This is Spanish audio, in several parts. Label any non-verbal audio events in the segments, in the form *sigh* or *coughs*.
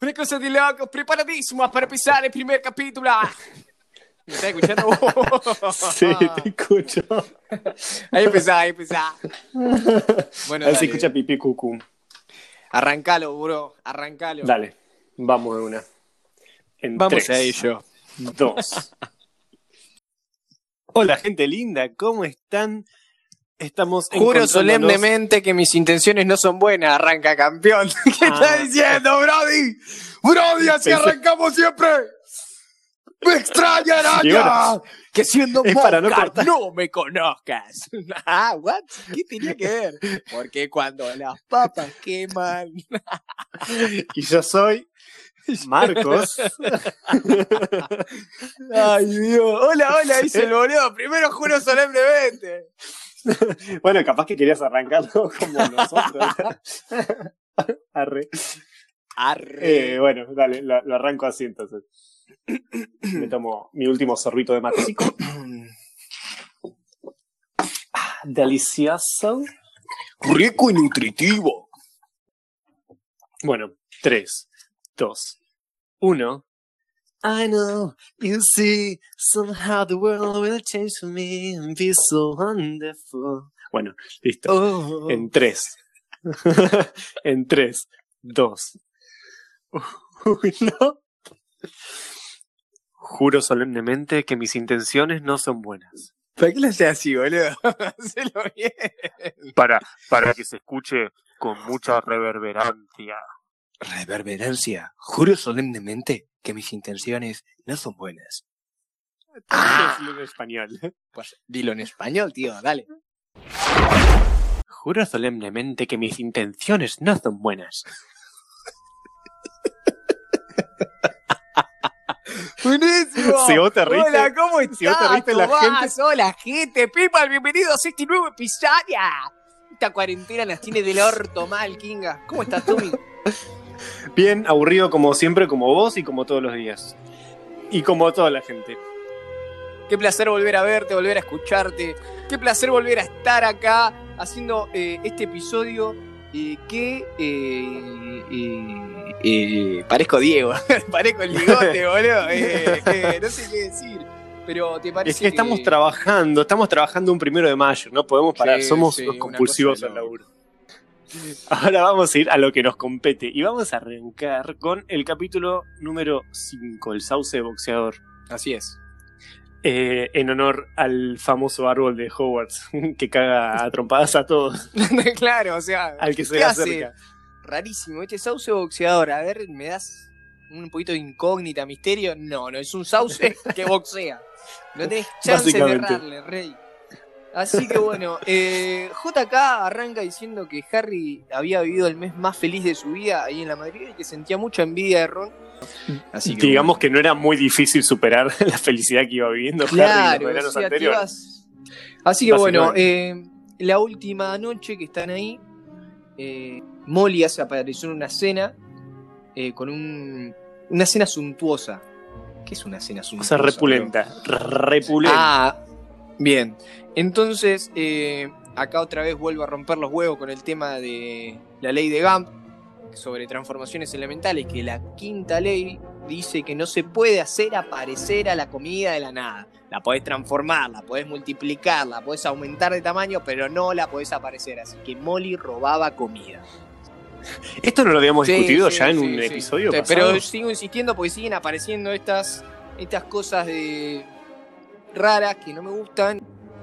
Cosa de locos, preparadísimos para empezar el primer capítulo. *laughs* ¿Me estás escuchando? Sí, *laughs* te escucho. Ahí *laughs* empezá, ahí empezá. Bueno, Así dale. escucha pipí cucú. Arrancalo, bro. Arrancalo. Dale, vamos de una. En Vamos tres, a ello. Dos. Hola, gente linda, ¿cómo están? Estamos Juro solemnemente que mis intenciones no son buenas. Arranca campeón. *laughs* ¿Qué Ah. estás diciendo, Brody? Brody, así arrancamos siempre. Me extraña, araña. Que siendo es para no cortar. no me conozcas. *laughs* ah, what? ¿Qué tenía que ver? Porque cuando las papas queman. *laughs* Y yo soy Marcos. Ay, Dios. Hola, hola, dice el boludo. Primero juro solemnemente. *laughs* bueno, capaz que querías arrancarlo *laughs* como nosotros. *laughs* Arre. Arre. Eh, bueno, dale, lo, lo arranco así entonces. Me tomo mi último sorbito de matecico. *coughs* Ah, Delicioso. Rico y nutritivo. Bueno, 3, 2, 1. I know, you see, somehow the world will change for me and be so wonderful. Bueno, listo. Oh. En 3. *laughs* en 3, 2, 1. Juro solemnemente que mis intenciones no son buenas. ¿Para qué lo haces así, boludo? *laughs* Hacelo bien. Para, para que se escuche con mucha reverberancia. Reverberancia. Juro solemnemente que mis intenciones no son buenas. Ah. Decirlo en español. *laughs* Pues dilo en español, tío, dale. Juro solemnemente que mis intenciones no son buenas. *laughs* Buenísimo. Te Hola, ¿cómo estás? te la? Hola, gente. Pipa, bienvenidos a este nuevo episodio. Esta cuarentena las tiene del orto mal, Kinga. ¿Cómo estás, Tommy? *laughs* Bien, aburrido como siempre, como vos y como todos los días. Y como toda la gente. Qué placer volver a verte, volver a escucharte. Qué placer volver a estar acá haciendo eh, este episodio eh, que eh, parezco Diego, *laughs* parezco el ligote, *laughs* boludo. No sé qué decir. Pero te parece Es que estamos que- trabajando, estamos trabajando un primero de mayo, no podemos parar, Sí, somos sí, compulsivos al laburo. *laughs* Ahora vamos a ir a lo que nos compete y vamos a arrancar con el capítulo número 5, el sauce boxeador. Así es. Eh, en honor al famoso árbol de Hogwarts *laughs* que caga a trompadas a todos, *laughs* claro, o sea, al que se ¿qué le acerca. Rarísimo, este sauce boxeador. A ver, ¿me das un poquito de incógnita, misterio? No, no, es un sauce que boxea. No tenés chance de errarle, rey. Así que bueno, eh, JK arranca diciendo que Harry había vivido el mes más feliz de su vida ahí en la Madrid y que sentía mucha envidia de Ron. Así que Digamos que no era muy difícil superar *laughs* la felicidad que iba viviendo Harry en Claro, los o sea, anteriores. ibas- Así que bueno, eh, la última noche que están ahí, eh, Molly hace apareció en una cena eh, con un, una cena suntuosa. ¿Qué es una cena O suntuosa? sea, repulenta. Repulenta. Ah, bien. Entonces, eh, acá otra vez vuelvo a romper los huevos con el tema de la ley de Gump sobre transformaciones elementales, que la quinta ley dice que no se puede hacer aparecer a la comida de la nada. La podés transformar, la podés multiplicar, la podés aumentar de tamaño, pero no la podés aparecer. Así que Molly robaba comida. Esto no lo habíamos Sí, discutido sí, ya en sí, un episodio pasado. Pero sigo insistiendo porque siguen apareciendo estas, estas cosas de raras que no me gustan.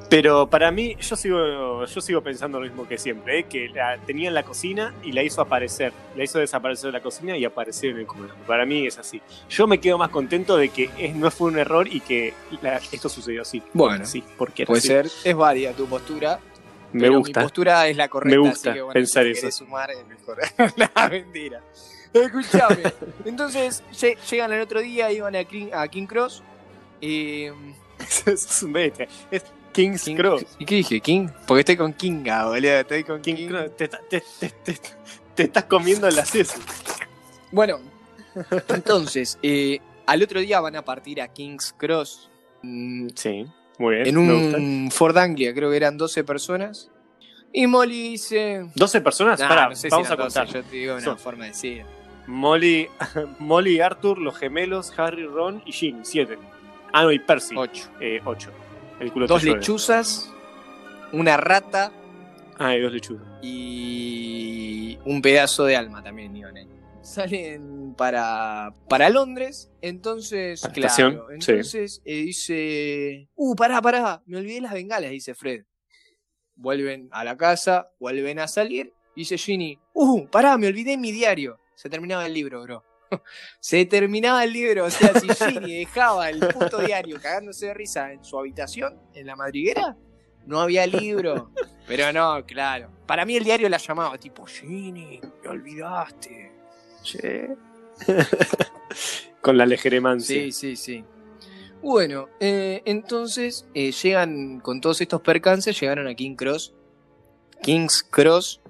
Pero para mí, yo sigo, yo sigo pensando lo mismo que siempre, ¿eh? que la tenía en la cocina y la hizo aparecer. La hizo desaparecer de la cocina y aparecer en el comedor. Para mí es así. Yo me quedo más contento de que es- no fue un error y que la- esto sucedió así. Bueno, sí, porque Puede así. ser, es válida tu postura. Me pero gusta. Mi postura es la correcta. Me gusta así que, bueno, pensar si eso. sumar es mejor. *laughs* no, mentira. Escuchame. *laughs* Entonces, lle- llegan el otro día, iban a King, a King Cross. eh, *laughs* es un bestia. Es King's King- Cross. ¿Y qué dije? ¿King? Porque estoy con Kinga, boludo. Estoy con King King. Cross. Te, te- te- te- te estás comiendo las heces. Bueno, *laughs* entonces, eh, al otro día van a partir a King's Cross. mm, Sí, muy bien. en un Ford Anglia, creo que eran 12 personas. Y Molly dice. ¿12 personas? Nah, Pará, no sé si vamos a eran 12, contar. yo te digo una Son- forma de decir. Molly, *laughs* Molly, Arthur, los gemelos, Harry, Ron y Ginny, siete. Ah, no, y Percy, Ocho. eh, ocho. El culo Dos lechuzas, una rata Ah, y dos lechuzas. y un pedazo de alma también iban ahí. Salen para, para Londres, entonces, Para la claro, estación, sí. entonces eh, dice, uh, pará, pará, me olvidé las bengalas, dice Fred. Vuelven a la casa, vuelven a salir, dice Ginny, uh, pará, me olvidé mi diario. Se terminaba el libro, bro. Se terminaba el libro, o sea, si Ginny dejaba el puto diario cagándose de risa en su habitación, en la madriguera, no había libro. Pero no, claro. Para mí el diario la llamaba, tipo, Ginny, me olvidaste. Che. *laughs* Con la legeremancia. Sí, sí, sí. Bueno, eh, entonces eh, llegan con todos estos percances, llegaron a King Cross. King's Cross.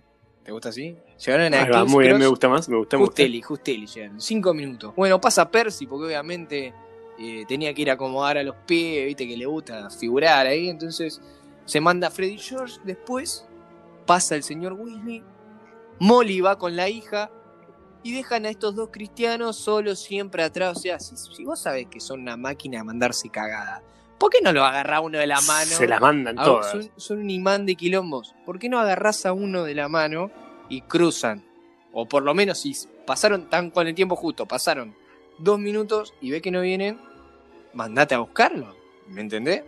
¿Te gusta así? Llegaron a King's muy bien, me gusta más, me gusta. Justeli, Justeli llegaron. Cinco minutos. Bueno, pasa Percy, porque obviamente eh, tenía que ir a acomodar a los pies, viste que le gusta figurar ahí. Entonces se manda a Freddy George. Después pasa el señor Weasley. Molly va con la hija. Y dejan a estos dos cristianos solos siempre atrás. O sea, si, si vos sabés que son una máquina de mandarse cagada, ¿por qué no lo agarra uno de la mano? Se las mandan Ah, todas. son, son un imán de quilombos. ¿Por qué no agarrás a uno de la mano y cruzan? O por lo menos si pasaron tan con el tiempo justo, pasaron dos minutos y ve que no vienen, mandate a buscarlo. ¿Me entendés?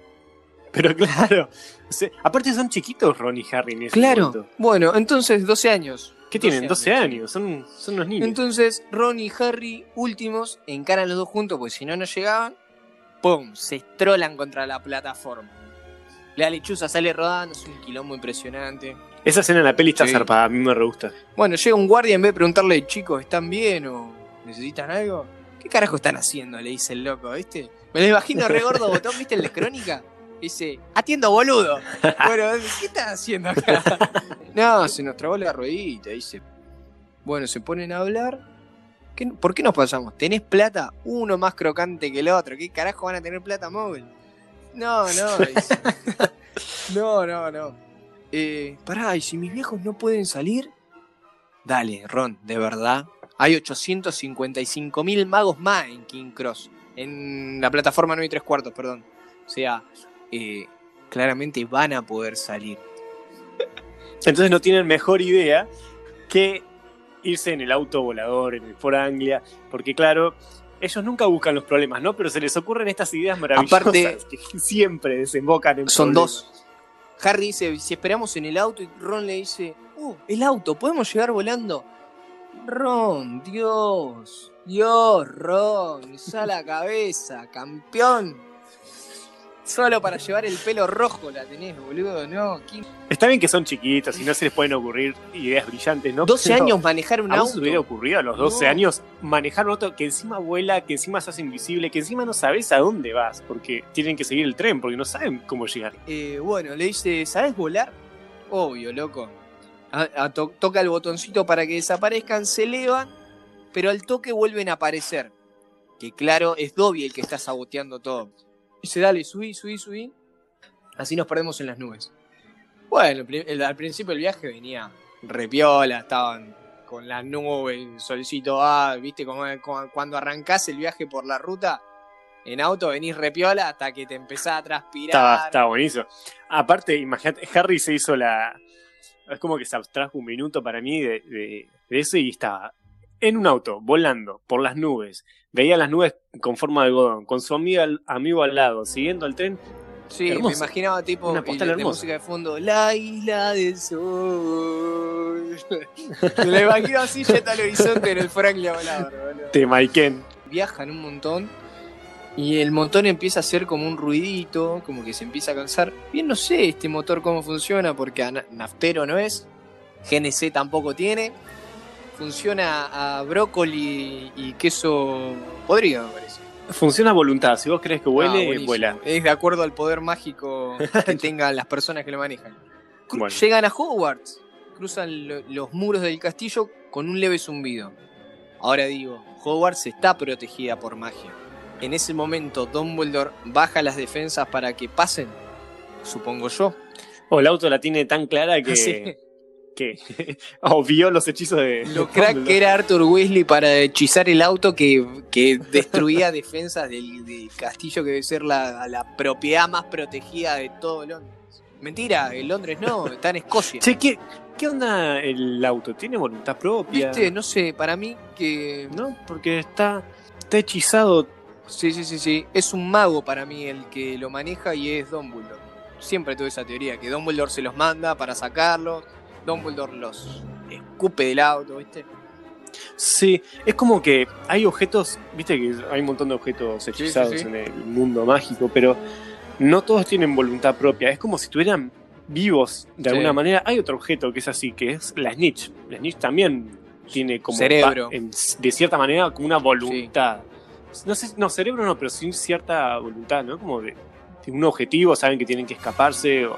Pero claro, o sea, aparte son chiquitos Ron y Harry en ese Claro. momento. Bueno, entonces 12 años. ¿Qué tienen? 12 años, son, son unos niños. Entonces Ron y Harry, últimos, encaran los dos juntos, porque si no, no llegaban. ¡Pum! Se estrolan contra la plataforma. La lechuza sale rodando, es un quilombo impresionante. Esa escena en la peli está Sí. zarpada, a mí me re gusta. Bueno, llega un guardia en vez de preguntarle, chicos, ¿están bien o necesitan algo? ¿Qué carajo están haciendo? Le dice el loco, ¿viste? Me lo imagino re gordo *laughs* botón, ¿viste el de Crónica? Dice, atiendo boludo. Bueno, ¿qué están haciendo acá? No, se nos trabó la ruedita, dice. Bueno, se ponen a hablar. ¿Qué- ¿Por qué nos pasamos? ¿Tenés plata? Uno más crocante que el otro. ¿Qué carajo van a tener plata móvil? No, no, dice. *laughs* No, no, no. Eh, pará, ¿y si mis viejos no pueden salir? Dale, Ron, de verdad. Hay 855 mil magos más en King Cross. En la plataforma 9 y 3 cuartos, perdón. O sea, eh, claramente van a poder salir. *laughs* Entonces no tienen mejor idea que irse en el auto volador, en el Ford Anglia, porque claro, ellos nunca buscan los problemas, ¿no? Pero se les ocurren estas ideas maravillosas Aparte- que siempre desembocan en Son problemas. dos. Harry dice, si esperamos en el auto, y Ron le dice, uh, el auto, ¿podemos llegar volando? Ron, Dios, Dios, Ron, usa la cabeza, campeón. Solo para llevar el pelo rojo la tenés, boludo, no. ¿quién- Está bien que son chiquitos y no se les pueden ocurrir ideas brillantes, ¿no? 12 Pero años manejar un ¿A auto. te hubiera ocurrido a los 12 No. años manejar un auto que encima vuela, que encima se hace invisible, que encima no sabes a dónde vas? Porque tienen que seguir el tren, porque no saben cómo llegar. Eh, bueno, le dice, ¿sabes volar? Obvio, loco. A- a to- toca el botoncito para que desaparezcan, se elevan, pero al toque vuelven a aparecer. Que claro, es Dobby el que está saboteando todo. Dice, dale, subí, subí, subí. Así nos perdemos en las nubes. Bueno, el al principio el viaje venía repiola, estaban con las nubes, el solcito ah, viste, como, como cuando arrancás el viaje por la ruta, en auto venís repiola hasta que te empezás a transpirar. Estaba, estaba buenísimo. Aparte, imagínate, Harry se hizo la. Es como que se abstrajo un minuto para mí de, de- de eso y estaba en un auto, volando por las nubes. Veía las nubes con forma de algodón, con su amigo al, amigo al lado, siguiendo el tren. Sí, Hermoso. me imaginaba tipo Una postal de, música de fondo, la isla del sol. *laughs* me lo imagino así yendo al horizonte en el Franklin. De Maiken. Viajan un montón y el motor empieza a hacer como un ruidito, como que se empieza a cansar. Bien no sé este motor cómo funciona porque naftero no es, GNC tampoco tiene. Funciona a brócoli y queso podrido, me parece. Funciona a voluntad. Si vos crees que Ah, huele, buenísimo. vuela. Es de acuerdo al poder mágico que *laughs* tengan las personas que lo manejan. Cru- Bueno. Llegan a Hogwarts, cruzan lo- los muros del castillo con un leve zumbido. Ahora digo, Hogwarts está protegida por magia. En ese momento Dumbledore baja las defensas para que pasen, supongo yo. O el auto la tiene tan clara que, *laughs* Sí. Que *laughs* obvió los hechizos de. Lo crack que era Arthur Weasley para hechizar el auto que, que destruía *laughs* defensas del, del castillo que debe ser la, la propiedad más protegida de todo Londres. Mentira, en Londres no, está en Escocia. Che, ¿qué, ¿qué onda el auto? ¿Tiene voluntad propia? ¿Viste? No sé, para mí que. ¿No? Porque está, está hechizado. Sí, sí, sí, sí. Es un mago para mí el que lo maneja y es Dumbledore. Siempre tuve esa teoría, que Dumbledore se los manda para sacarlos. Dumbledore los escupe del auto, ¿viste? Sí, es como que hay objetos, viste que hay un montón de objetos sí, hechizados sí. en el mundo mágico, pero no todos tienen voluntad propia. Es como si estuvieran vivos de alguna manera. Hay otro objeto que es así, que es la snitch. La snitch también tiene como Cerebro. en- de cierta manera como una voluntad. No sé, no, cerebro no, pero sí cierta voluntad, ¿no? Como de, de un objetivo, saben que tienen que escaparse. O,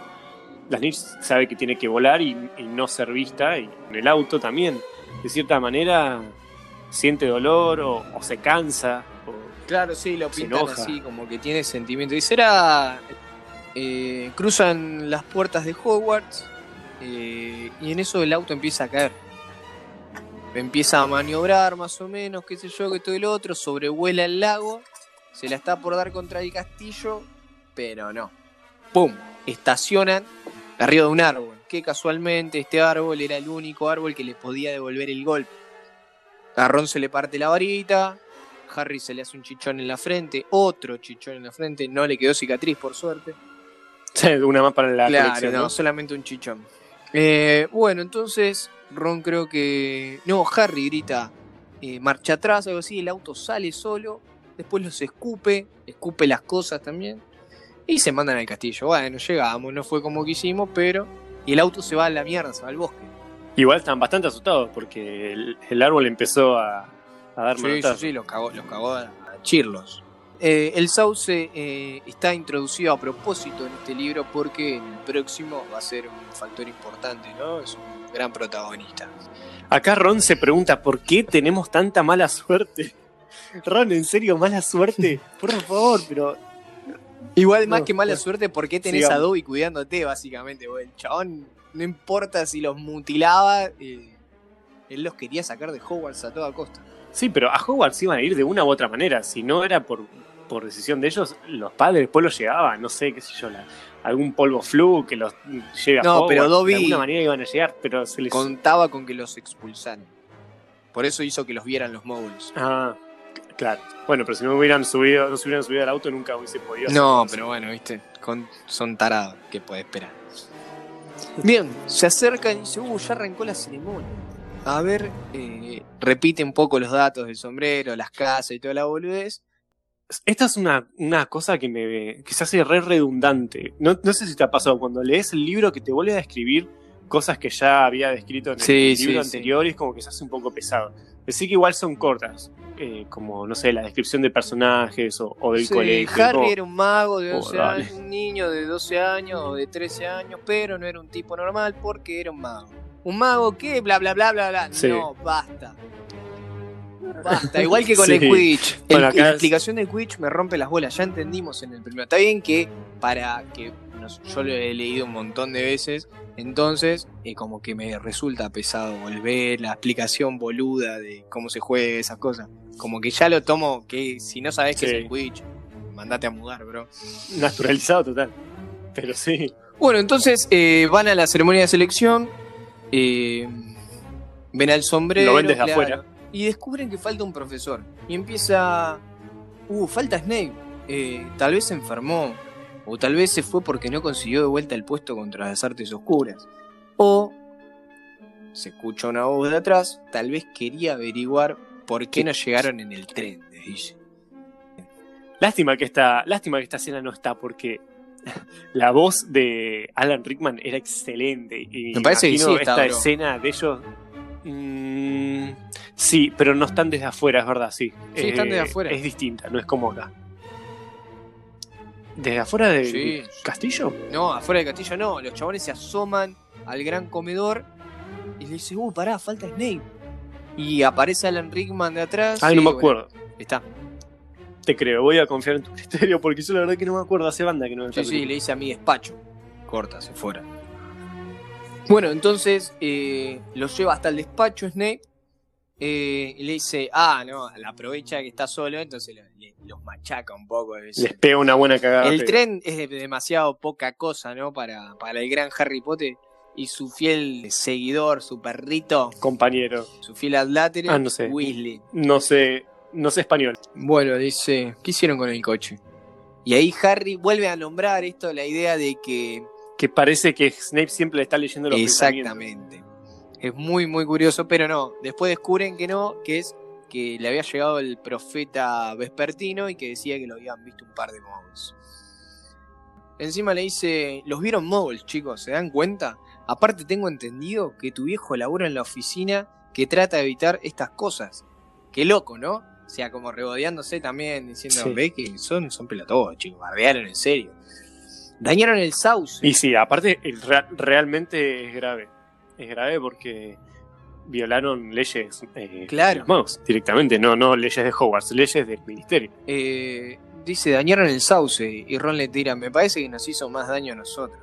la snitch sabe que tiene que volar y, y no ser vista. Y en el auto también, de cierta manera, siente dolor o, o se cansa. o- Claro, sí, lo pintan así, como que tiene sentimiento. Y será. eh, cruzan las puertas de Hogwarts eh, y en eso el auto empieza a caer. Empieza a maniobrar más o menos, qué sé yo, que todo el otro, sobrevuela el lago, se la está por dar contra el castillo, pero no. ¡Pum! Estacionan arriba de un árbol, que casualmente este árbol era el único árbol que le podía devolver el golpe. A Ron se le parte la varita, Harry se le hace un chichón en la frente, otro chichón en la frente, no le quedó cicatriz por suerte. una más para la claro, colección, no, ¿no? solamente un chichón. Eh, bueno, entonces Ron creo que... No, Harry grita eh, marcha atrás, algo así, el auto sale solo, después los escupe, escupe las cosas también, y se mandan al castillo. Bueno, llegamos, no fue como quisimos, pero... Y el auto se va a la mierda, se va al bosque. Igual están bastante asustados porque el, el árbol empezó a, a dar Sí, sí, sí, los cagó, los cagó a a chirlos. Eh, el sauce eh, está introducido a propósito en este libro porque en el próximo va a ser un factor importante, ¿no? Es un gran protagonista. Acá Ron se pregunta por qué tenemos tanta mala suerte. *laughs* Ron, ¿en serio mala suerte? Por favor, pero Igual más No, que mala bueno, suerte, ¿por qué tenés sigamos. a Dobby cuidándote, básicamente? porque el chabón, no importa si los mutilaba, eh, él los quería sacar de Hogwarts a toda costa. sí, pero a Hogwarts iban a ir de una u otra manera. Si no era por, por decisión de ellos, los padres después los llegaban, no sé, qué sé yo, la- algún polvo flu que los lleve a No, Hogwarts. pero Dobby- De alguna manera iban a llegar, pero se les... Contaba con que los expulsaran. Por eso hizo que los vieran los moguls. Ah, claro. Bueno, pero si no hubieran subido, no se hubieran subido al auto, nunca hubiese podido No, pero bueno, viste, con- son tarados, ¿qué puede esperar? Bien, se acercan y dice, uh, ya arrancó la ceremonia. A ver, eh, repite un poco los datos del sombrero, las casas y toda la boludez. Esta es una, una cosa que me que se hace re redundante. No, no sé si te ha pasado cuando lees el libro que te vuelve a describir cosas que ya había descrito en el sí, libro sí. anterior y es como que se hace un poco pesado. Decir que igual son cortas, eh, como, no sé, la descripción de personajes o, o del Sí, colegio. Harry era un mago de Oh, 12 dale. años, *laughs* un niño de 12 años o de 13 años, pero no era un tipo normal porque era un mago. ¿Un mago qué? Bla, bla, bla, bla, bla. Sí. No, basta. Basta, igual que *laughs* con Sí. el Bueno, acá la es- explicación del Quidditch me rompe las bolas, ya entendimos en el primero. Está bien que para que yo lo he leído un montón de veces, entonces eh, como que me resulta pesado volver, la explicación boluda de cómo se juega esas cosas. Como que ya lo tomo, que si no sabes qué Sí. es el Quidditch, mandate a mudar, bro. Naturalizado total. Pero sí. Bueno, entonces eh, van a la ceremonia de selección, eh, ven al sombrero. Lo ven desde claro, afuera. Y descubren que falta un profesor. Y empieza. Uh, falta Snape. Eh, tal vez se enfermó. O tal vez se fue porque no consiguió de vuelta el puesto contra las artes oscuras. O. Se escucha una voz de atrás. Tal vez quería averiguar por qué no llegaron en el tren, les dice. Lástima que esta, lástima que esta escena no está porque la voz de Alan Rickman era excelente. Y Me parece que sí está, esta bro. escena de ellos. mm, sí, pero no están desde afuera, es verdad, sí. Sí, están desde afuera. Es distinta, no es como acá. ¿Desde afuera del Sí. castillo? No, afuera del castillo no. Los chabones se asoman al gran comedor y le dicen, uh, pará, falta Snape. Y aparece Alan Rickman de atrás. Ay, y no me bueno, acuerdo. está. Te creo, voy a confiar en tu *laughs* criterio porque yo la verdad que no me acuerdo. Hace banda que no me Sí, sí, le dice a mi despacho. Corta, se fuera. Bueno, entonces eh, lo lleva hasta el despacho Snape eh, y le dice, ah, no, la aprovecha que está solo, entonces le- los machaca un poco. es- Les pega una buena cagada. El tren es de- demasiado poca cosa, ¿no? Para, para el gran Harry Potter y su fiel seguidor, su perrito, Compañero. su fiel adlátere, Ah, no sé. Weasley. No sé, no sé español. Bueno, dice, ¿qué hicieron con el coche? Y ahí Harry vuelve a nombrar esto, la idea de que Que parece que Snape siempre le está leyendo los. Exactamente. Es muy, muy curioso, pero no. Después descubren que no, que es que le había llegado el profeta vespertino y que decía que lo habían visto un par de moguls. Encima le dice, los vieron moguls, chicos, ¿se dan cuenta? Aparte tengo entendido que tu viejo labora en la oficina que trata de evitar estas cosas. Qué loco, ¿no? O sea, como rebodeándose también, diciendo, Sí. ve que son, son pelotudos, chicos, bardearon en serio. Dañaron el sauce. Y sí, aparte, el realmente es grave. Es grave porque violaron leyes eh, Claro. de los magos, directamente, no, no leyes de Hogwarts, leyes del ministerio. Eh, dice, dañaron el sauce. Y Ron le tira, me parece que nos hizo más daño a nosotros.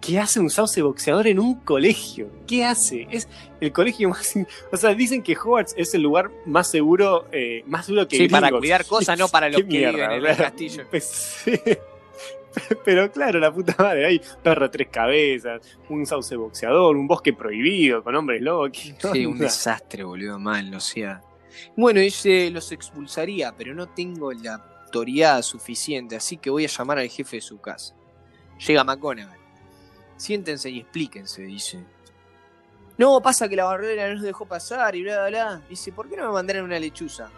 ¿Qué hace un sauce boxeador en un colegio? ¿Qué hace? Es el colegio más... O sea, dicen que Hogwarts es el lugar más seguro, eh, más duro que Sí, para cuidar cosas, no para *laughs* los que mierda, viven en el castillo. pues, *laughs* sí. *laughs* Pero claro, la puta madre, hay perro tres cabezas, un sauce boxeador, un bosque prohibido con hombres lobos. ¿qué Sí, un desastre, boludo, mal, o sea. Bueno, dice, los expulsaría, pero no tengo la autoridad suficiente, así que voy a llamar al jefe de su casa. Llega McGonagall. Siéntense y explíquense, dice. No, pasa que la barrera no nos dejó pasar y bla, bla, bla. Dice, ¿por qué no me mandaron una lechuza?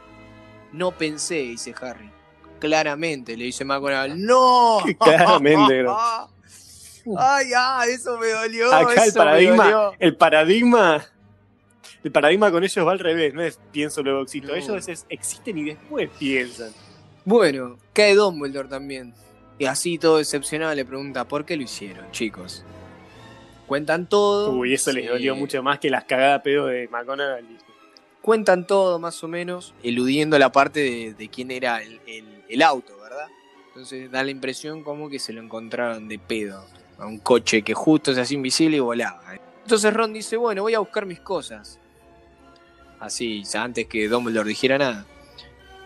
No pensé, dice Harry. Claramente, le dice McGonagall. ¡No! *laughs* Claramente. *laughs* ¡Ay, ay! Eso me dolió. Acá el paradigma, dolió. el paradigma, el paradigma con ellos va al revés, no es pienso luego existo. No. Ellos es, existen y después piensan. Bueno, cae Dumbledore también. Y así todo decepcionado le pregunta, ¿por qué lo hicieron, chicos? Cuentan todo. Uy, eso les dolió mucho más que las cagadas pedo de McGonagall. Cuentan todo, más o menos, eludiendo la parte de, de quién era el, el- el auto, ¿verdad? Entonces da la impresión como que se lo encontraron de pedo. A un coche que justo se hacía invisible y volaba. Entonces Ron dice, bueno, voy a buscar mis cosas. Así, antes que Dumbledore dijera nada.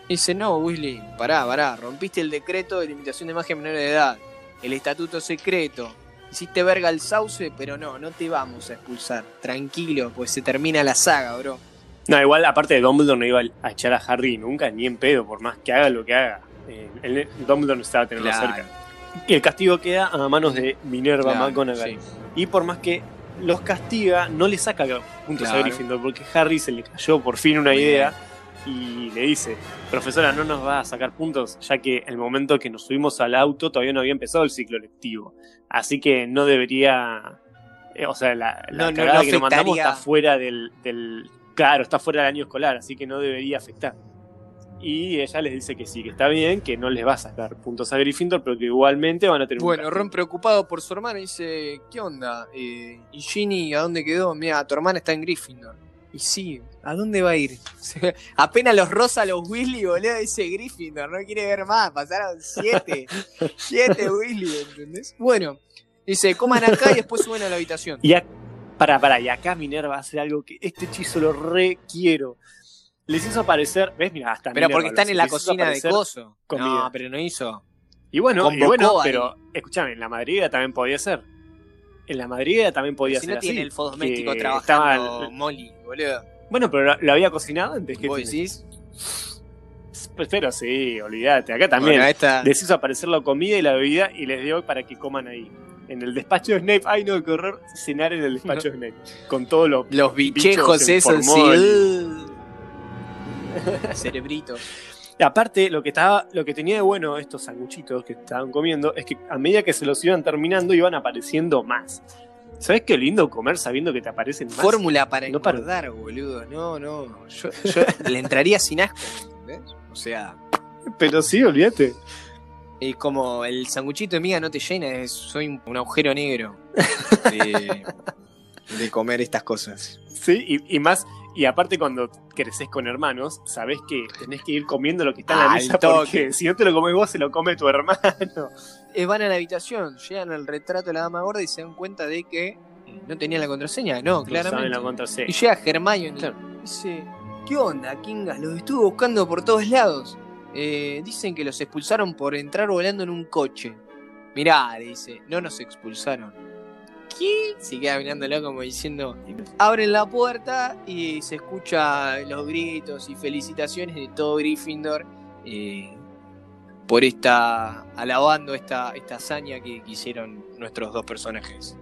Dice, no, Weasley, pará, pará, rompiste el decreto de limitación de magia menor de edad, el estatuto secreto, hiciste verga al sauce, pero no, no te vamos a expulsar, tranquilo, pues se termina la saga, bro. No, igual, aparte de Dumbledore no iba a echar a Harry nunca, ni en pedo, por más que haga lo que haga. Eh, el, Dumbledore necesitaba tenerlo Claro. cerca. El castigo queda a manos de Minerva Claro, McGonagall. sí. Y por más que los castiga, no le saca puntos a. Gryffindor, porque Harry se le cayó por fin una idea y le dice, profesora, no nos va a sacar puntos, ya que el momento que nos subimos al auto todavía no había empezado el ciclo lectivo. Así que no debería... eh, o sea, la, la No, no, cagada no que nos mandamos está fuera del, del... Claro, está fuera del año escolar, así que no debería afectar. Y ella les dice que sí, que está bien, que no les va a sacar puntos a Gryffindor, pero que igualmente van a tener Bueno. Ron preocupado por su hermana dice, ¿qué onda? Eh, ¿Y Ginny a dónde quedó? Mira, tu hermana está en Gryffindor. Y sí, ¿a dónde va a ir? *laughs* Apenas los rosa los Weasley, boludo, dice Gryffindor, no quiere ver más, pasaron siete, *laughs* siete Weasley, ¿entendés? Bueno, dice, coman acá y después suben a la habitación. Y ac- para, para, y acá Minerva hace algo que este hechizo lo requiero. Les hizo aparecer, ¿ves? Mira, hasta Pero porque están en la cocina de coso. comida. No, pero no hizo. Y bueno, y bueno, pero escúchame, en la madriguera también podía ser. En la madriguera también podía si ser no tiene así, el fosmético que trabajando estaba- Molly, boludo. Bueno, pero lo, había cocinado antes que decís? Pero sí, olvídate, acá también. Bueno, esta... Les hizo aparecer la comida y la bebida y les dio para que coman ahí. En el despacho de Snape, ay no, qué horror cenar en el despacho *laughs* de Snape. Con todo lo Los bichejos bichos en esos, sí. formol. *laughs* Cerebritos. Y aparte, lo que estaba, lo que tenía de bueno estos sanguchitos que estaban comiendo es que a medida que se los iban terminando iban apareciendo más. ¿Sabes qué lindo comer sabiendo que te aparecen más? Fórmula para No engordar, boludo. No, no. Yo, yo *laughs* le entraría sin asco, ¿entendés? O sea, Pero sí, olvídate. es como el sanguchito de miga no te llena, es, soy un, un agujero negro *laughs* de, de comer estas cosas. Sí, y, y más, y aparte cuando creces con hermanos, sabes que tenés que ir comiendo lo que está en la Al mesa porque si no te lo comes vos, se lo come tu hermano. Eh, van a la habitación, llegan al retrato de la dama gorda y se dan cuenta de que ¿No tenían la contraseña? No, No claramente. la contraseña. Y llega Hermione. Claro. Dice, ¿qué onda, Kinga? Los estuve buscando por todos lados. Eh, dicen que los expulsaron por entrar volando en un coche. Mirá, dice, no nos expulsaron. ¿Qué? Se queda mirándolo como diciendo. Abren la puerta y se escucha los gritos y felicitaciones de todo Gryffindor eh, por esta. alabando esta, esta hazaña que, que hicieron nuestros dos personajes.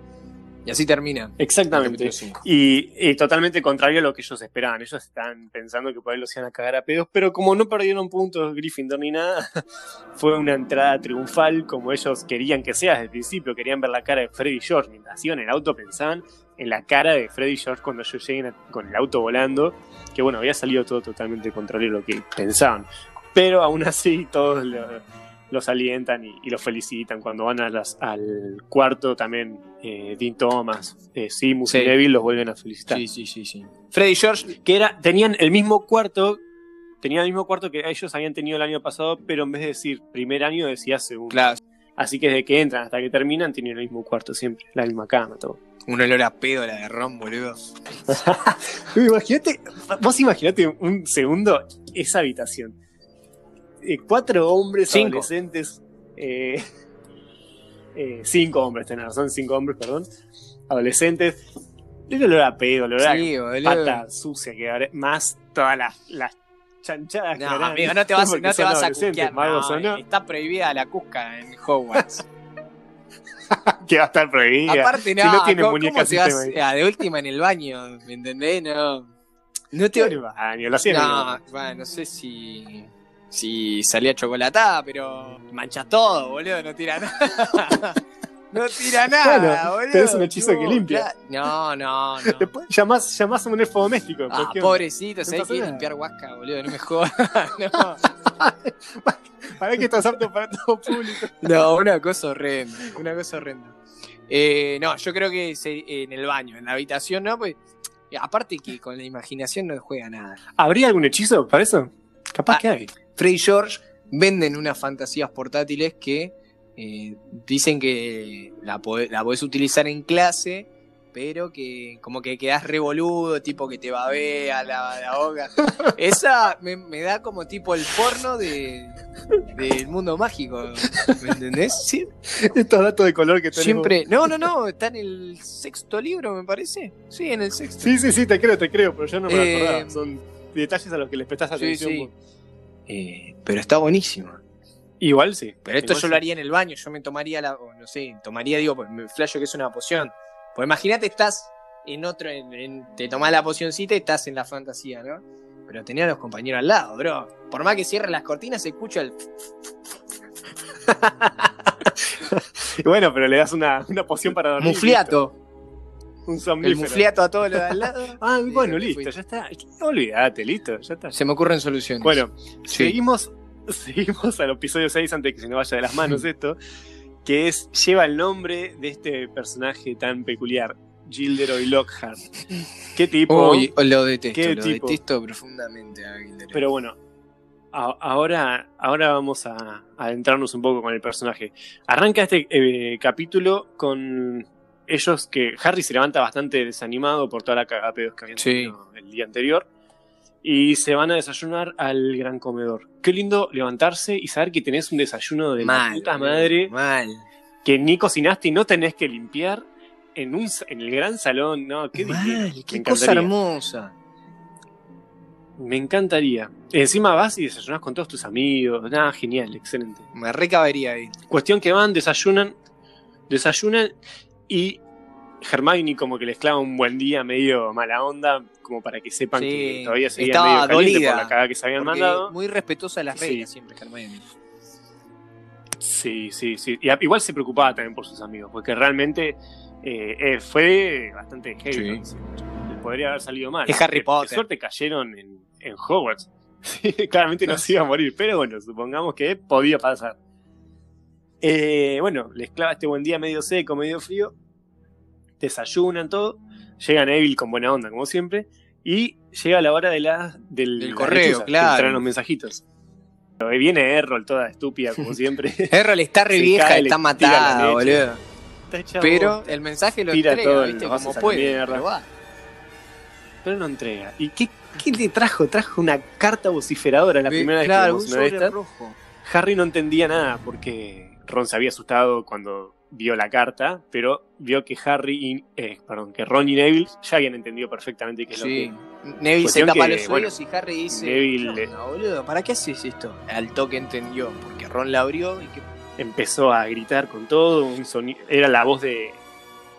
Y así termina. Exactamente. Y, y totalmente contrario a lo que ellos esperaban. Ellos estaban pensando que por ahí los iban a cagar a pedos, pero como no perdieron puntos Gryffindor ni nada, *laughs* fue una entrada triunfal como ellos querían que sea desde el principio. Querían ver la cara de Freddy y George. Mientras iban en el auto pensaban en la cara de Freddy y George cuando ellos lleguen con el auto volando. Que bueno, había salido todo totalmente contrario a lo que pensaban. Pero aún así todos lo- los alientan y, y los felicitan. Cuando van a las- al cuarto también eh, Dean Thomas, eh, Simus Sí. y Neville los vuelven a felicitar. Sí, sí, sí, sí. Freddy y George Que era, tenían el mismo cuarto, tenían el mismo cuarto que ellos habían tenido el año pasado, pero en vez de decir primer año decía segundo. Claro, Así que desde que entran hasta que terminan tienen el mismo cuarto siempre, la misma cama, todo. un olor a pedo la de Ron, boludo. *laughs* Imagínate, vos imaginate un segundo esa habitación. Eh, cuatro hombres Cinco. adolescentes. eh, *laughs* eh, cinco hombres, tenés razón, cinco hombres, perdón. Adolescentes. El olor a pedo, el olor Sí, a boludo. pata sucia que más todas las, las chanchadas que No, habrán, amigo, no te vas, *laughs* no te vas a magos no, no, Está prohibida la cusca en Hogwarts. *laughs* que va a estar prohibida. Aparte, no, si no tiene ¿cómo, muñecas de última en el baño? ¿Me entendés? No. No ¿Qué te. el baño? No, bueno, no sé si. Si salía chocolatada, pero manchas todo, boludo, no tira nada. *laughs* no tira nada, Bueno, boludo. tenés un hechizo que limpia. No, no, no. Después llamás, llamás a un elfo doméstico. Ah, cualquier- pobrecito, ¿sabés que limpiar huasca, boludo? No me *laughs* jodas. no. *laughs* ¿Para qué estás apto para todo público? No, una cosa horrenda, una cosa horrenda. Eh, no, yo creo que en el baño, en la habitación, ¿no? Pues, aparte que con la imaginación no juega nada. ¿Habría algún hechizo para eso? Capaz Ah. que hay. Freddy y George venden unas fantasías portátiles que eh, dicen que la, la podés utilizar en clase, pero que como que quedás revoludo, tipo que te babea la, la boca. *laughs* Esa me, me da como tipo el porno de del mundo mágico, ¿me entendés? *laughs* Sí, Estos datos de color que tenemos. Siempre. No, no, no. Está en el sexto libro, me parece. Sí, en el sexto. Sí, sí, sí, te creo, te creo, pero yo no me lo Eh, acordaba. Son detalles a los que les prestás Sí, atención. sí. Eh, pero está buenísimo. Igual sí. Pero esto Igual yo sí. lo haría en el baño. Yo me tomaría la. o no sé, tomaría, digo, pues, me flasho que es una poción. Pues imagínate, estás en otro. en- en- te tomás la pocioncita y estás en la fantasía, ¿no? Pero tenía a los compañeros al lado, bro. Por más que cierren las cortinas, se escucha el. *laughs* Bueno, pero le das una, una poción para dormir. mufliato. Un El mufliato a todos los de al lado. *laughs* Ah, bueno, listo, ya está. Olvídate, listo, ya está. Se me ocurren soluciones. Bueno, Sí. seguimos, *laughs* seguimos al episodio 6 antes de que se nos vaya de las manos *laughs* esto, que es lleva el nombre de este personaje tan peculiar, Gilderoy Lockhart. ¿Qué tipo? Uy, lo detesto, ¿Qué lo tipo? detesto profundamente a Gilderoy. Pero bueno, a- ahora, ahora vamos a, a adentrarnos un poco con el personaje. Arranca este eh, capítulo con ellos que Harry se levanta bastante desanimado por toda la cagapedos que habían Sí. tenido el día anterior. Y se van a desayunar al gran comedor. Qué lindo levantarse y saber que tenés un desayuno de la puta madre Mal. que ni cocinaste y no tenés que limpiar en, un, en el gran salón. No, qué. Mal, Me cosa hermosa. Me encantaría. Encima vas y desayunás con todos tus amigos. Nada, genial, excelente. Me recabería ahí. Cuestión que van, desayunan, desayunan y Hermione como que les clava un buen día medio mala onda, como para que sepan Sí, que todavía seguían medio caliente dolida, por la cagada que se habían mandado. muy respetuosa de las Sí. reglas siempre, Hermione. Sí, sí, sí. Y a- igual se preocupaba también por sus amigos, porque realmente eh, eh, fue bastante heavy. Sí. podría haber salido mal. Es Harry De- de Potter. suerte cayeron en, en Hogwarts. *laughs* Claramente no se iba a morir, pero bueno, supongamos que podía pasar. Eh, bueno, les clava este buen día medio seco, medio frío. Desayunan todo. Llega Neville con buena onda, como siempre. Y llega la hora de la, del, correo, lechuzas, que claro. traen los mensajitos. Viene Errol, toda estúpida, *laughs* como siempre. Errol está re vieja, cae, está matada, boludo. está Pero el mensaje lo Tira entrega, todo ¿viste? Como a puede. pero va. Pero no entrega. ¿Y qué, qué le trajo? Trajo una carta vociferadora la primera claro, vez que vemos una de estas. rojo. Harry no entendía nada porque Ron se había asustado cuando vio la carta, pero vio que Harry y, eh, perdón, que Ron y Neville ya habían entendido perfectamente qué es lo Sí. que Neville se tapa que, los bueno, oídos y Harry dice: Neville "¿Qué onda, boludo? ¿Para qué haces esto? Al toque entendió, porque Ron la abrió y que. empezó a gritar con todo, un soni- era la voz de,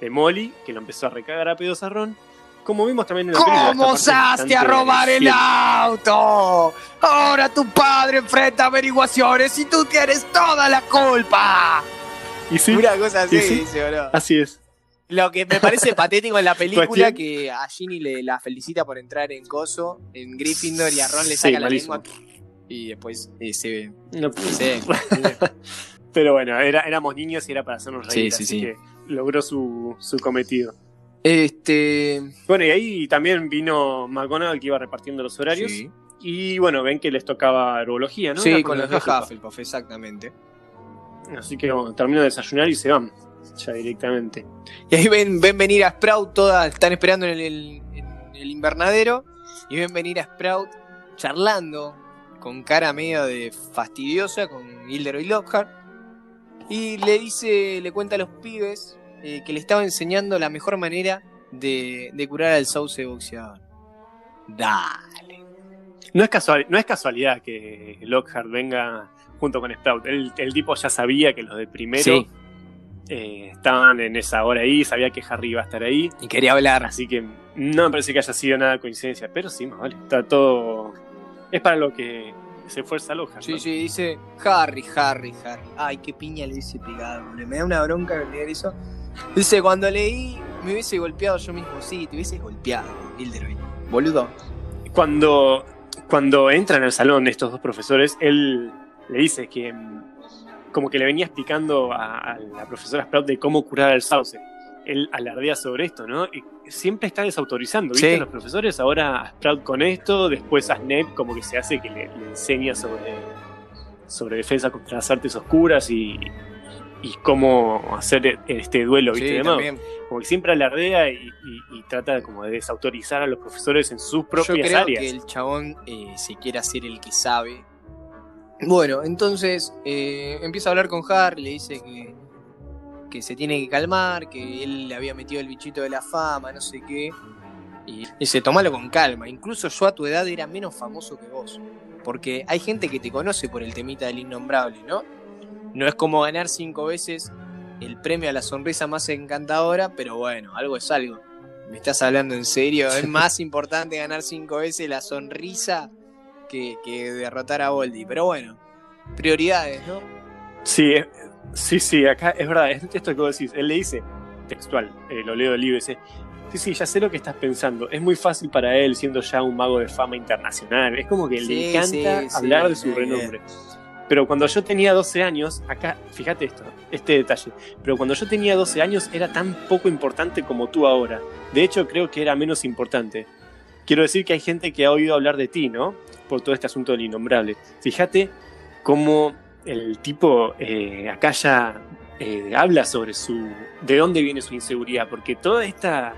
de Molly, que lo empezó a recagar a pedos a Ron. Como vimos también en la película. ¿Cómo osaste a robar el auto? Ahora tu padre enfrenta averiguaciones y tú tienes toda la culpa. Y sí, Una cosa así, sí. dice, bro. así es. Lo que me parece *laughs* patético en la película que a Ginny le la felicita por entrar en Coso, en Gryffindor y a Ron le Sí, saca la malísimo. lengua y después eh, se No- Sí. *laughs* Pero bueno, era, éramos niños y era para hacernos reír, Sí, sí, así sí. que logró su, su cometido. Este. Bueno, y ahí también vino McGonagall que iba repartiendo los horarios. Sí, Y bueno, ven que les tocaba herbología, ¿no? Sí, Era con los de Hufflepuff, exactamente. Así que bueno, terminan de desayunar y se van. Ya directamente. Y ahí ven, ven venir a Sprout, todas están esperando en el, en el invernadero. Y ven venir a Sprout charlando con cara medio de fastidiosa con Gilderoy Lockhart. Y le dice, le cuenta a los pibes eh, que le estaba enseñando la mejor manera de, de curar al sauce boxeador. Dale. No es, casual, no es casualidad que Lockhart venga junto con Sprout. El, el tipo ya sabía que los de primero Sí. eh, estaban en esa hora ahí, sabía que Harry iba a estar ahí. Y quería hablar. Así que no me parece que haya sido nada coincidencia, pero sí, más vale. Está todo. Es para lo que se esfuerza Lockhart. Sí, ¿no? sí, dice Harry, Harry, Harry. Ay, qué piña le hubiese pegado, boludo. Me da una bronca leer eso. Dice, cuando leí, me hubiese golpeado yo mismo. Sí, te hubieses golpeado, Gilderoy. Boludo. Cuando, cuando entran al salón estos dos profesores, él le dice que mm, como que le venía explicando a, a la profesora Sprout de cómo curar el sauce. Él alardea sobre esto, ¿no? Y siempre está desautorizando, ¿viste? Sí. Los profesores ahora a Sprout con esto, después a Snape como que se hace que le, le enseña sobre, sobre defensa contra las artes oscuras y, y cómo hacer este duelo, ¿viste? Sí, de mago. también. Como que siempre alardea y, y- y trata como de desautorizar a los profesores en sus Yo propias creo áreas. que el chabón eh, se quiere hacer el que sabe. Bueno, entonces eh, empieza a hablar con Harry, le dice que, que se tiene que calmar, que él le había metido el bichito de la fama, no sé qué. Y dice, tomalo con calma. Incluso yo a tu edad era menos famoso que vos. Porque hay gente que te conoce por el temita del innombrable, ¿no? No es como ganar cinco veces el premio a la sonrisa más encantadora, pero bueno, algo es algo. ¿Me estás hablando en serio? Es más importante ganar cinco veces la sonrisa que, que derrotar a Boldi. Pero bueno, prioridades, ¿no? Sí, es- sí, sí, acá es verdad, es esto que vos decís. Él le dice, textual, eh, lo leo del libro, dice, sí, sí, ya sé lo que estás pensando. Es muy fácil para él siendo ya un mago de fama internacional. Es como que Sí, le encanta sí, sí, hablar de su muy bien. Pero cuando yo tenía 12 años, acá, fíjate esto, este detalle, pero cuando yo tenía 12 años era tan poco importante como tú ahora. De hecho, creo que era menos importante. Quiero decir que hay gente que ha oído hablar de ti, ¿no? Por todo este asunto del innombrable. Fíjate cómo el tipo eh, acá ya eh, habla sobre su. de dónde viene su inseguridad, porque toda esta.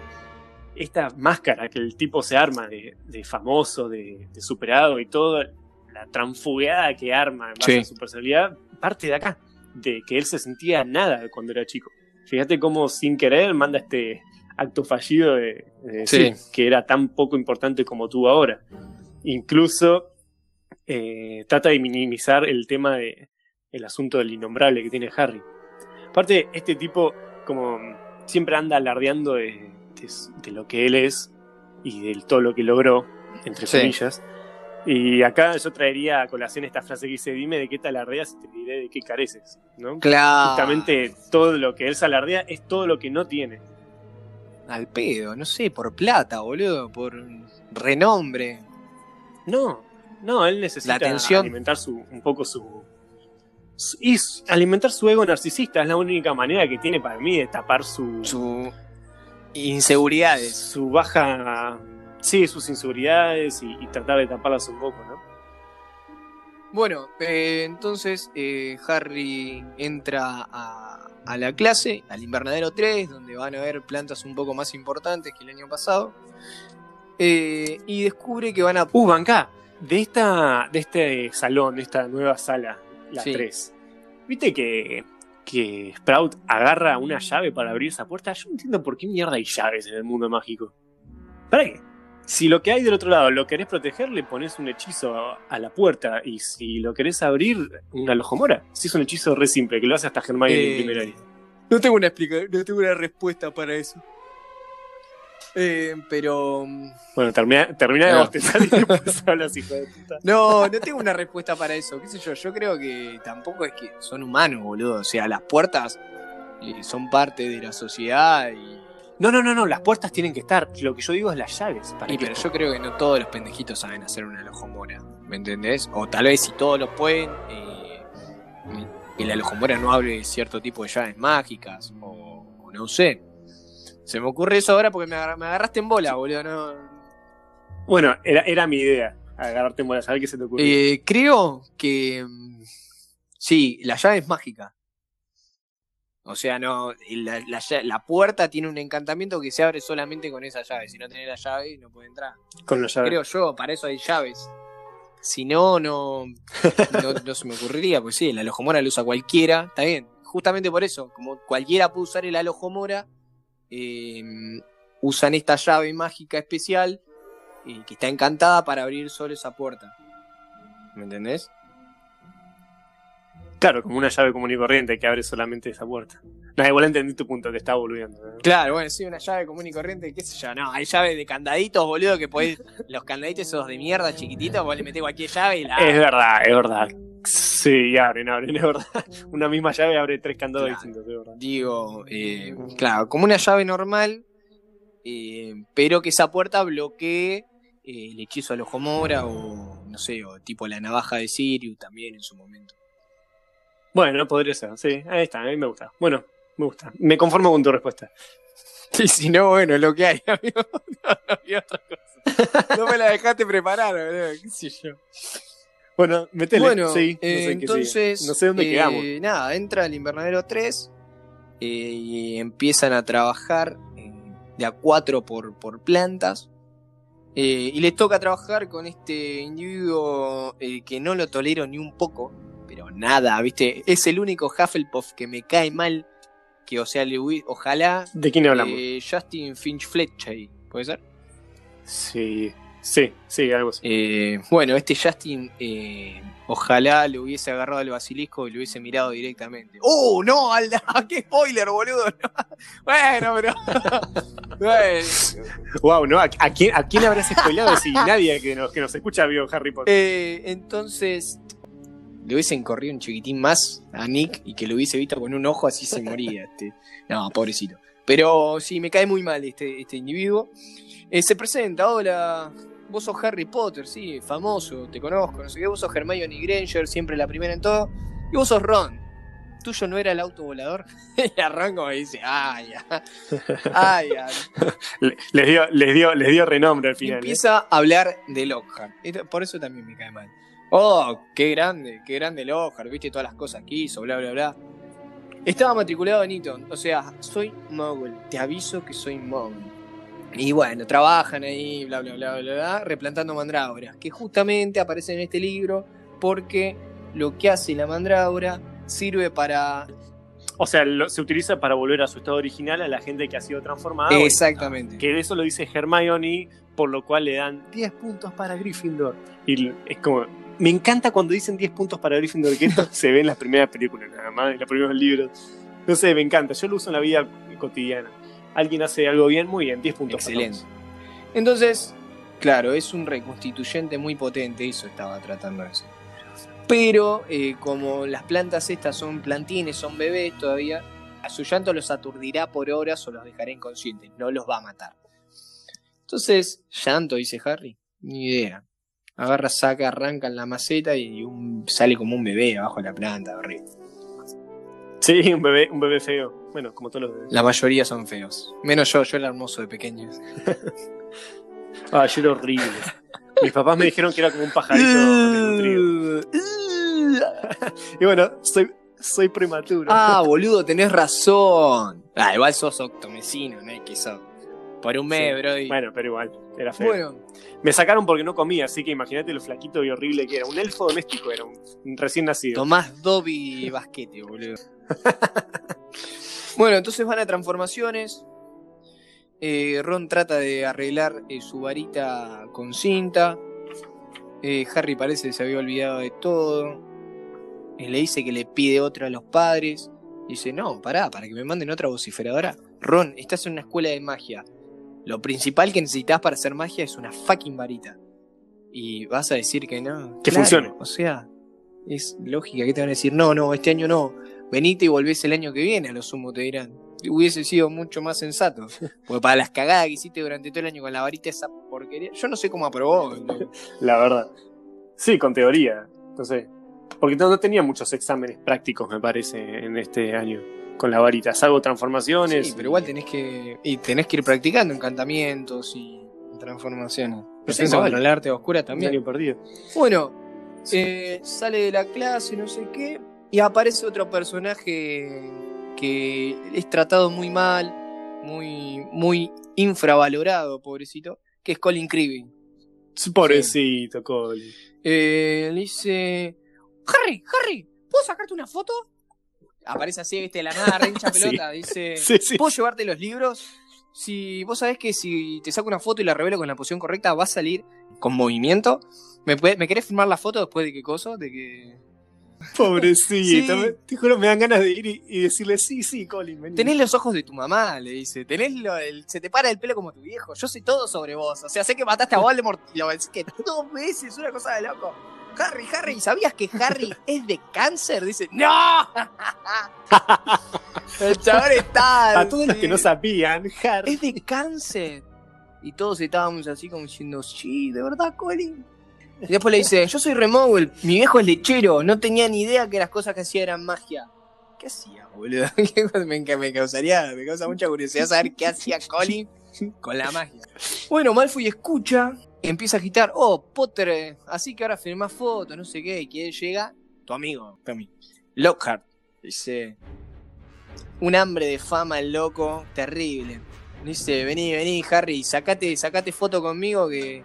esta máscara que el tipo se arma de, famoso, de, superado y toda la transfugeada que arma en base Sí. a su personalidad, parte de acá, de que él se sentía nada cuando era chico. Fíjate cómo sin querer manda este acto fallido de, de decir Sí. que era tan poco importante como tú ahora. Incluso eh, trata de minimizar el tema de el asunto del innombrable que tiene Harry. Aparte, este tipo como siempre anda alardeando de, de lo que él es y de todo lo que logró, entre Sí. comillas. Y acá yo traería a colación esta frase que dice, dime de qué te alardeas y te diré de qué careces. ¿no? Claro. Justamente todo lo que él se alardea es todo lo que no tiene. Al pedo, no sé, por plata, boludo, por renombre. No, no, él necesita La atención. alimentar su, un poco su, su- y alimentar su ego narcisista es la única manera que tiene para mí de tapar su, Sus inseguridades. su baja, sí, sus inseguridades y, y tratar de taparlas un poco, ¿no? Bueno, eh, entonces eh, Harry entra a, a la clase, al invernadero 3, donde van a ver plantas un poco más importantes que el año pasado. Eh, y descubre que van a. Uh, Banca, de, esta, de este salón, de esta nueva sala, la Sí. 3, ¿viste que, que Sprout agarra una llave para abrir esa puerta? Yo no entiendo por qué mierda hay llaves en el mundo mágico. ¿Para qué? Si lo que hay del otro lado lo querés proteger, le pones un hechizo a, a la puerta. Y si lo querés abrir, una lojomora. Si es un hechizo re simple, que lo hace hasta Hermione Eh, en primer año. No tengo una explicación, no tengo una respuesta para eso. Eh, pero. mm, Bueno, termina, termina de No. bostezar y después *laughs* hablas, hijo de puta. No, no tengo una respuesta para eso. ¿Qué sé yo? Yo creo que tampoco es que son humanos, boludo. O sea, las puertas eh, son parte de la sociedad y. No, no, no, no, las puertas tienen que estar. Lo que yo digo es las llaves. ¿para y pero yo creo que no todos los pendejitos saben hacer una alojomora. ¿Me entendés? O tal vez si todos lo pueden, eh, que la alojomora no hable de cierto tipo de llaves mágicas. O, o no sé. Se me ocurre eso ahora porque me, agar- me agarraste en bola, boludo. No, Bueno, era, era mi idea. Agarrarte en bolas, a ver qué se te ocurre. Eh, creo que mm, sí, la llave es mágica. O sea, no, la, la puerta tiene un encantamiento que se abre solamente con esa llave. Si no tenés la llave, no puede entrar. con la llave. Creo yo, para eso hay llaves. Si no, no, *laughs* no, no se me ocurriría, pues sí, el alojomora lo usa cualquiera, está bien. Justamente por eso, como cualquiera puede usar el alojomora, eh, usan esta llave mágica especial eh, que está encantada para abrir solo esa puerta. ¿Me entendés? Claro, como una llave común y corriente que abre solamente esa puerta. No, igual entendí tu punto, te estaba volviendo. Claro, bueno, sí, una llave común y corriente, qué sé yo, no, hay llaves de candaditos, boludo, que podés, los candaditos esos de mierda chiquititos, vos le metés cualquier llave y la... Es verdad, es verdad. Sí, abren, abren, *laughs* es verdad. Una misma llave abre tres candados Claro. distintos, es verdad. Digo, eh, claro, como una llave normal, eh, pero que esa puerta bloquee eh, el hechizo al ojo mora o, no sé, o tipo la navaja de Sirius también en su momento. Bueno, podría ser, sí, ahí está, a mí me gusta. Bueno, me gusta. Me conformo con tu respuesta. *laughs* Y si no, bueno, lo que hay, *laughs* amigo. No, no había otra cosa. No me la dejaste preparar, boludo, qué sé yo. Bueno, metele. Bueno, sí, no eh, sé sigue. entonces. No sé dónde eh, quedamos. Nada, entra el invernadero 3 eh, y empiezan a trabajar eh, de a 4 por, por plantas. eh, y les toca trabajar con este individuo eh, que no lo tolero ni un poco, nada, ¿viste? Es el único Hufflepuff que me cae mal. Que, o sea, le ojalá ¿De quién hablamos? eh, Justin Finch Fletcher, ¿puede ser? Sí, sí, sí, algo así. Eh, bueno, este Justin, eh, ojalá le hubiese agarrado al basilisco y lo hubiese mirado directamente. ¡Oh, no, Alda! *laughs* ¡Qué spoiler, boludo! *laughs* bueno, pero. *laughs* Bueno, Wow, ¿no? ¿A, a quién, ¿A quién habrás spoilado si nadie que nos, que nos escucha vio Harry Potter? eh, entonces, le hubiesen corrido un chiquitín más a Nick y que lo hubiese visto con un ojo así se moría. *laughs* Este. No, pobrecito. Pero sí, me cae muy mal este, este individuo. Eh, se presenta, hola, vos sos Harry Potter, sí, famoso, te conozco, no sé qué, vos sos Hermione Granger, siempre la primera en todo, y vos sos Ron. ¿Tuyo no era el auto volador? *laughs* y arranco y dice, ay, ay. *laughs* Le- Les dio, les dio, les dio renombre al Y final. ¿eh? empieza a hablar de Lockhart. Por eso también me cae mal. Oh, qué grande, qué grande Lockhart, viste todas las cosas que hizo, bla, bla, bla. Estaba matriculado en Eton, o sea, soy mogul, te aviso que soy mogul. Y bueno, trabajan ahí, bla, bla, bla, bla, bla, replantando mandrágoras, que justamente aparecen en este libro porque lo que hace la mandrágora sirve para... O sea, lo- se utiliza para volver a su estado original a la gente que ha sido transformada. Exactamente. Que eso lo dice Hermione, por lo cual le dan 10 puntos para Gryffindor. Y es como. Me encanta cuando dicen 10 puntos para Gryffindor, que esto *laughs* se ve en las primeras películas, nada más, en los primeros libros. No sé, me encanta. Yo lo uso en la vida cotidiana. Alguien hace algo bien, muy bien, 10 puntos. para Excelente. Entonces, claro, es un reconstituyente muy potente, eso estaba tratando de decir. Pero eh, como las plantas estas son plantines, son bebés todavía, a su llanto los aturdirá por horas o los dejará inconscientes, no los va a matar. Entonces, llanto, dice Harry, ni idea. Agarra, saca, arranca en la maceta y un- sale como un bebé abajo de la planta, horrible. Sí, un bebé, un bebé feo. Bueno, como todos los bebés. La mayoría son feos. Menos yo, yo era hermoso de pequeño. *laughs* Ah, yo era horrible. Mis papás me dijeron que era como un pajarito. *laughs* *laughs* Y bueno, soy, Soy prematuro. Ah, boludo, tenés razón. Ah, igual sos octomecino, no es que sos. Por un mes, Sí. bro. y- Bueno, pero igual, era feo. Bueno, Me sacaron porque no comía, así que imagínate lo flaquito y horrible que era. Un elfo doméstico era, un, recién nacido. Tomás Dobby Basquete, boludo. *laughs* bueno, entonces van a transformaciones. Eh, Ron trata de arreglar eh, su varita con cinta. Eh, Harry parece que se había olvidado de todo. Eh, le dice que le pide otra a los padres. Dice, no, pará, para que me manden otra vociferadora. Ron, estás en una escuela de magia. Lo principal que necesitas para hacer magia es una fucking varita. Y vas a decir que no. Que funcione. O sea, es lógica que te van a decir, no, no, este año no. Venite y volvés el año que viene, a lo sumo te dirán. Hubiese sido mucho más sensato. *laughs* Porque para las cagadas que hiciste durante todo el año con la varita esa porquería, yo no sé cómo aprobó. *laughs* La verdad. Sí, con teoría. Entonces, porque no, no tenía muchos exámenes prácticos, me parece, en este año. Con la varita, salvo transformaciones. Sí, pero igual tenés que. Y tenés que ir practicando encantamientos y transformaciones. Contra el arte oscura también. año perdido. Bueno, eh, sale de la clase, no sé qué, y aparece otro personaje que es tratado muy mal, muy, muy infravalorado, pobrecito, que es Colin Creevy. Pobrecito, Colin. Eh, le dice, Harry, Harry, ¿puedo sacarte una foto? Aparece así, viste, de la nada, re hincha *laughs* Sí. pelota, dice, *laughs* Sí, sí. ¿puedo llevarte los libros? Si vos sabés que si te saco una foto y la revelo con la posición correcta, va a salir con movimiento. ¿Me, puede- ¿me querés firmar la foto después de qué cosa? De que. *laughs* Pobrecito. Me- Te juro, me dan ganas de ir y, y decirle, sí, sí, Colin, vení. Tenés los ojos de tu mamá, le dice. Tenés lo- el- se te para el pelo como tu viejo. Yo sé todo sobre vos. O sea, sé que mataste a Voldemort y lo vencí que dos veces, una cosa de loco. Harry, Harry, ¿sabías que Harry *laughs* es de cáncer? Dice, ¡No! *laughs* el chabón está. A todos los que no sabían, Harry. Es de cáncer. Y todos estábamos así como diciendo, sí, de verdad, Colin. Y después le dice, yo soy Removal, mi viejo es lechero, no tenía ni idea que las cosas que hacía eran magia. ¿Qué hacía, boludo? *laughs* me, me causaría, me causa mucha curiosidad saber qué hacía Colin con la magia. Bueno, Malfoy escucha, empieza a agitar, oh, Potter, eh, así que ahora firmás fotos, no sé qué, y que llega, tu amigo, Tommy, Lockhart, dice, un hambre de fama el loco, terrible. Dice, vení, vení, Harry, sacate, sacate foto conmigo que,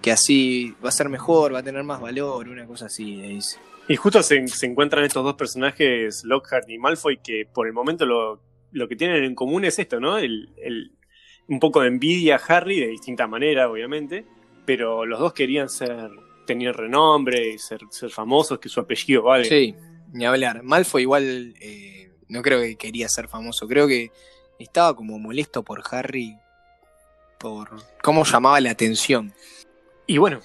que así va a ser mejor, va a tener más valor, una cosa así, dice. Y justo se, se encuentran estos dos personajes, Lockhart y Malfoy, que por el momento lo, lo que tienen en común es esto, ¿no? El, el- un poco de envidia a Harry, de distinta manera, obviamente, pero los dos querían ser, tener renombre y ser, ser famosos, que su apellido vale. Sí, ni hablar. Malfoy igual eh, no creo que quería ser famoso, creo que estaba como molesto por Harry, por cómo llamaba la atención. Y bueno,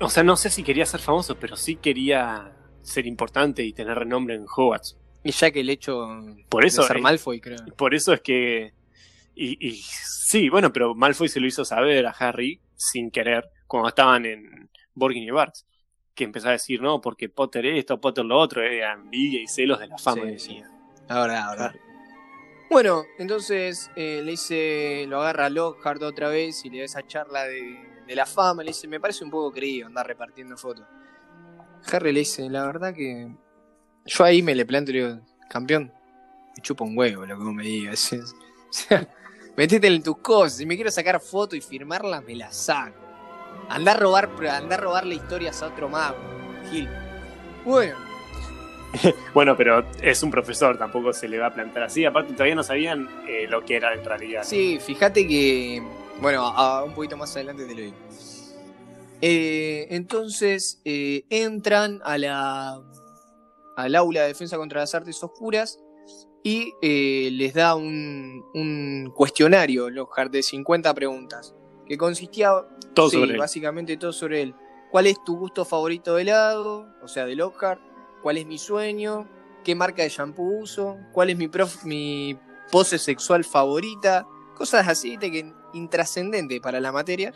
o sea, no sé si quería ser famoso, pero sí quería ser importante y tener renombre en Hogwarts. Y ya que el hecho Por eso, de ser Malfoy, creo. Por eso es que. Y, y sí, bueno, pero Malfoy se lo hizo saber a Harry sin querer cuando estaban en Borgin y Barts. Que empezó a decir, no, porque Potter esto, Potter lo otro, era envidia y celos de la fama. Sí, decía. Ahora, ahora. Bueno, entonces eh, le dice, lo agarra Lockhart otra vez y le da esa charla de, de la fama. Le dice, me parece un poco creído andar repartiendo fotos. Harry le dice, la verdad que yo ahí me le planteo, campeón, me chupa un huevo lo que vos me digas. *laughs* O sea, metete en tus cosas. Si me quiero sacar foto y firmarla, me la saco. Andar a robar, andar a robarle historias a otro mago. Gil. Bueno, *laughs* Bueno, pero es un profesor, tampoco se le va a plantar así. Aparte, todavía no sabían eh, lo que era en realidad. Sí, fíjate que. Bueno, a- un poquito más adelante te lo digo. Eh, entonces eh, entran a la, al aula de defensa contra las artes oscuras y eh, les da un, un cuestionario, Lockhart, de 50 preguntas, que consistía Todo sí, sobre él. básicamente todo sobre él. ¿Cuál es tu gusto favorito de helado? O sea, de Lockhart. ¿Cuál es mi sueño? ¿Qué marca de shampoo uso? ¿Cuál es mi, prof- mi pose sexual favorita? Cosas así, ¿viste? que intrascendente para la materia.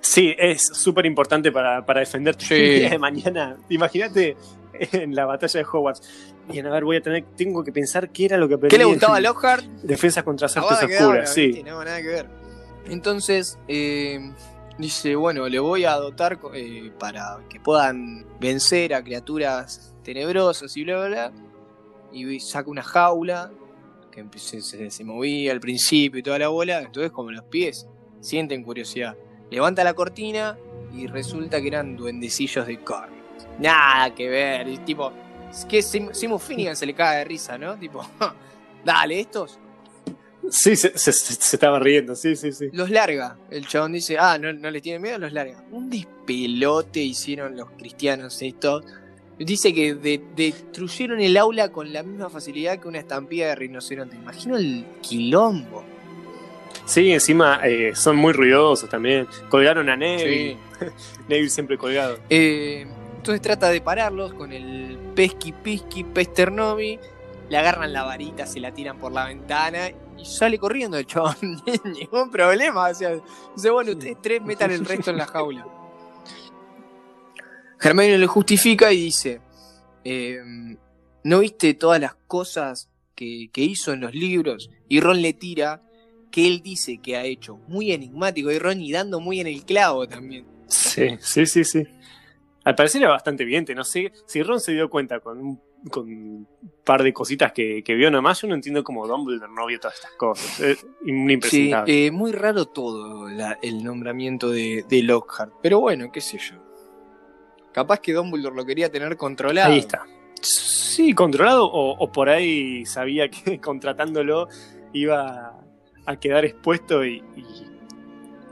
Sí, es súper importante para, para defenderte Sí. el día de mañana. Imagínate en la batalla de Hogwarts. Bien, a ver, voy a tener, tengo que pensar qué era lo que aprendí. ¿Qué le gustaba a Lockhart? Defensa contra artes oscuras, sí. ¿viste? No, nada que ver. Entonces, eh, dice, bueno, le voy a dotar eh, para que puedan vencer a criaturas tenebrosas y bla, bla, bla. y saca una jaula que se, se, se movía al principio y toda la bola. Entonces, como los pies sienten curiosidad, levanta la cortina y resulta que eran duendecillos de carne. Nada que ver, y tipo, es que Simo Finnegan se le cae de risa, ¿no? Tipo, *laughs* dale, estos. Sí, se, se, se, estaba riendo, sí, sí, sí. Los larga. El chabón dice, ah, no, no les tiene miedo, los larga. Un despelote hicieron los cristianos estos. Dice que de, destruyeron el aula con la misma facilidad que una estampida de rinoceronte. Imagino el quilombo. Sí, encima eh, son muy ruidosos también. Colgaron a Neville. Sí. *laughs* Neville siempre colgado. Eh, entonces trata de pararlos con el pesqui pisqui pesternovi. Le agarran la varita, se la tiran por la ventana y sale corriendo el chabón. *laughs* Ningún problema. O sea, dice, bueno, ustedes tres metan el resto en la jaula. *laughs* Hermione lo justifica y dice: eh, ¿No viste todas las cosas que, que hizo en los libros? Y Ron le tira que él dice que ha hecho. Muy enigmático y Ron y dando muy en el clavo también. Sí, sí, sí, sí. Al parecer era bastante evidente, no sé si Ron se dio cuenta con un, con un par de cositas que, que, vio nomás, yo no entiendo cómo Dumbledore no vio todas estas cosas. Es impresionante. Sí, eh, muy raro todo la, el nombramiento de, de, Lockhart, pero bueno, qué sé yo. Capaz que Dumbledore lo quería tener controlado. Ahí está. Sí, controlado o, o por ahí sabía que *laughs* contratándolo iba a quedar expuesto y, y,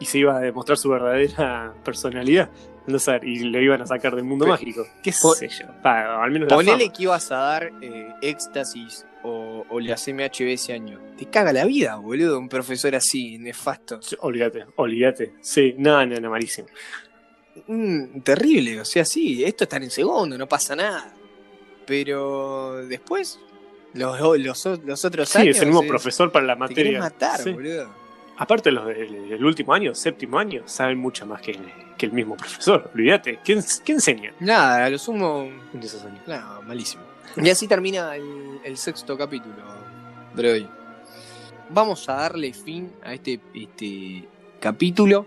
y, se iba a demostrar su verdadera personalidad. No sé, y lo iban a sacar del mundo Pero, mágico. ¿Qué sé yo? Pa, al menos Ponele que ibas a dar eh, éxtasis o, o las MHB ese año. Te caga la vida, boludo, un profesor así, nefasto. Olvídate, olvídate. Sí, no, no, no, malísimo. Mm, terrible, o sea, sí, esto está en segundo, no pasa nada. Pero después, los, los, los otros sí, años. es el mismo es, profesor para la materia. Te matar, sí. boludo. Aparte, los del, del, último año, séptimo año, saben mucho más que, que el mismo profesor. Olvídate. ¿Qué, ¿Qué, enseña? Nada, a lo sumo. En esos años. Nada, malísimo. Y así termina el, el sexto capítulo hoy. Vamos a darle fin a este, este capítulo.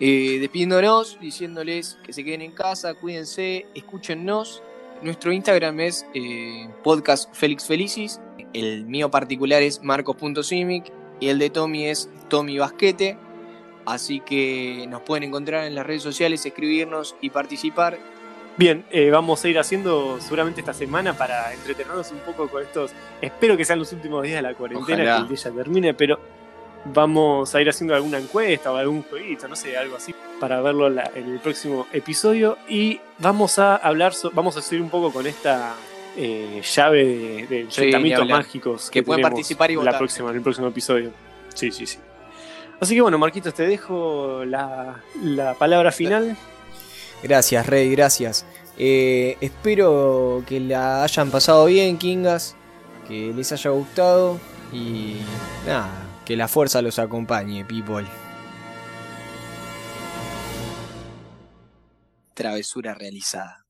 Eh, despidiéndonos, diciéndoles que se queden en casa, cuídense, escúchennos. Nuestro Instagram es eh, podcast Félix Felicis. El mío particular es marcos.simic. Y el de Tommy es Tommy Basquete. Así que nos pueden encontrar en las redes sociales, escribirnos y participar. Bien, eh, vamos a ir haciendo seguramente esta semana para entretenernos un poco con estos. Espero que sean los últimos días de la cuarentena, Ojalá. que el día ya termine, pero vamos a ir haciendo alguna encuesta o algún jueguito, no sé, algo así, para verlo la, en el próximo episodio. Y vamos a hablar, so, vamos a seguir un poco con esta eh, llave de, de enfrentamientos sí, mágicos que, que pueden participar y votar. La próxima, en el próximo episodio. Sí, sí, sí. Así que bueno, Marquitos, te dejo la, la palabra final. Gracias, Rey, gracias. Eh, espero que la hayan pasado bien, Kingas, que les haya gustado y nada, que la fuerza los acompañe, people. Travesura realizada.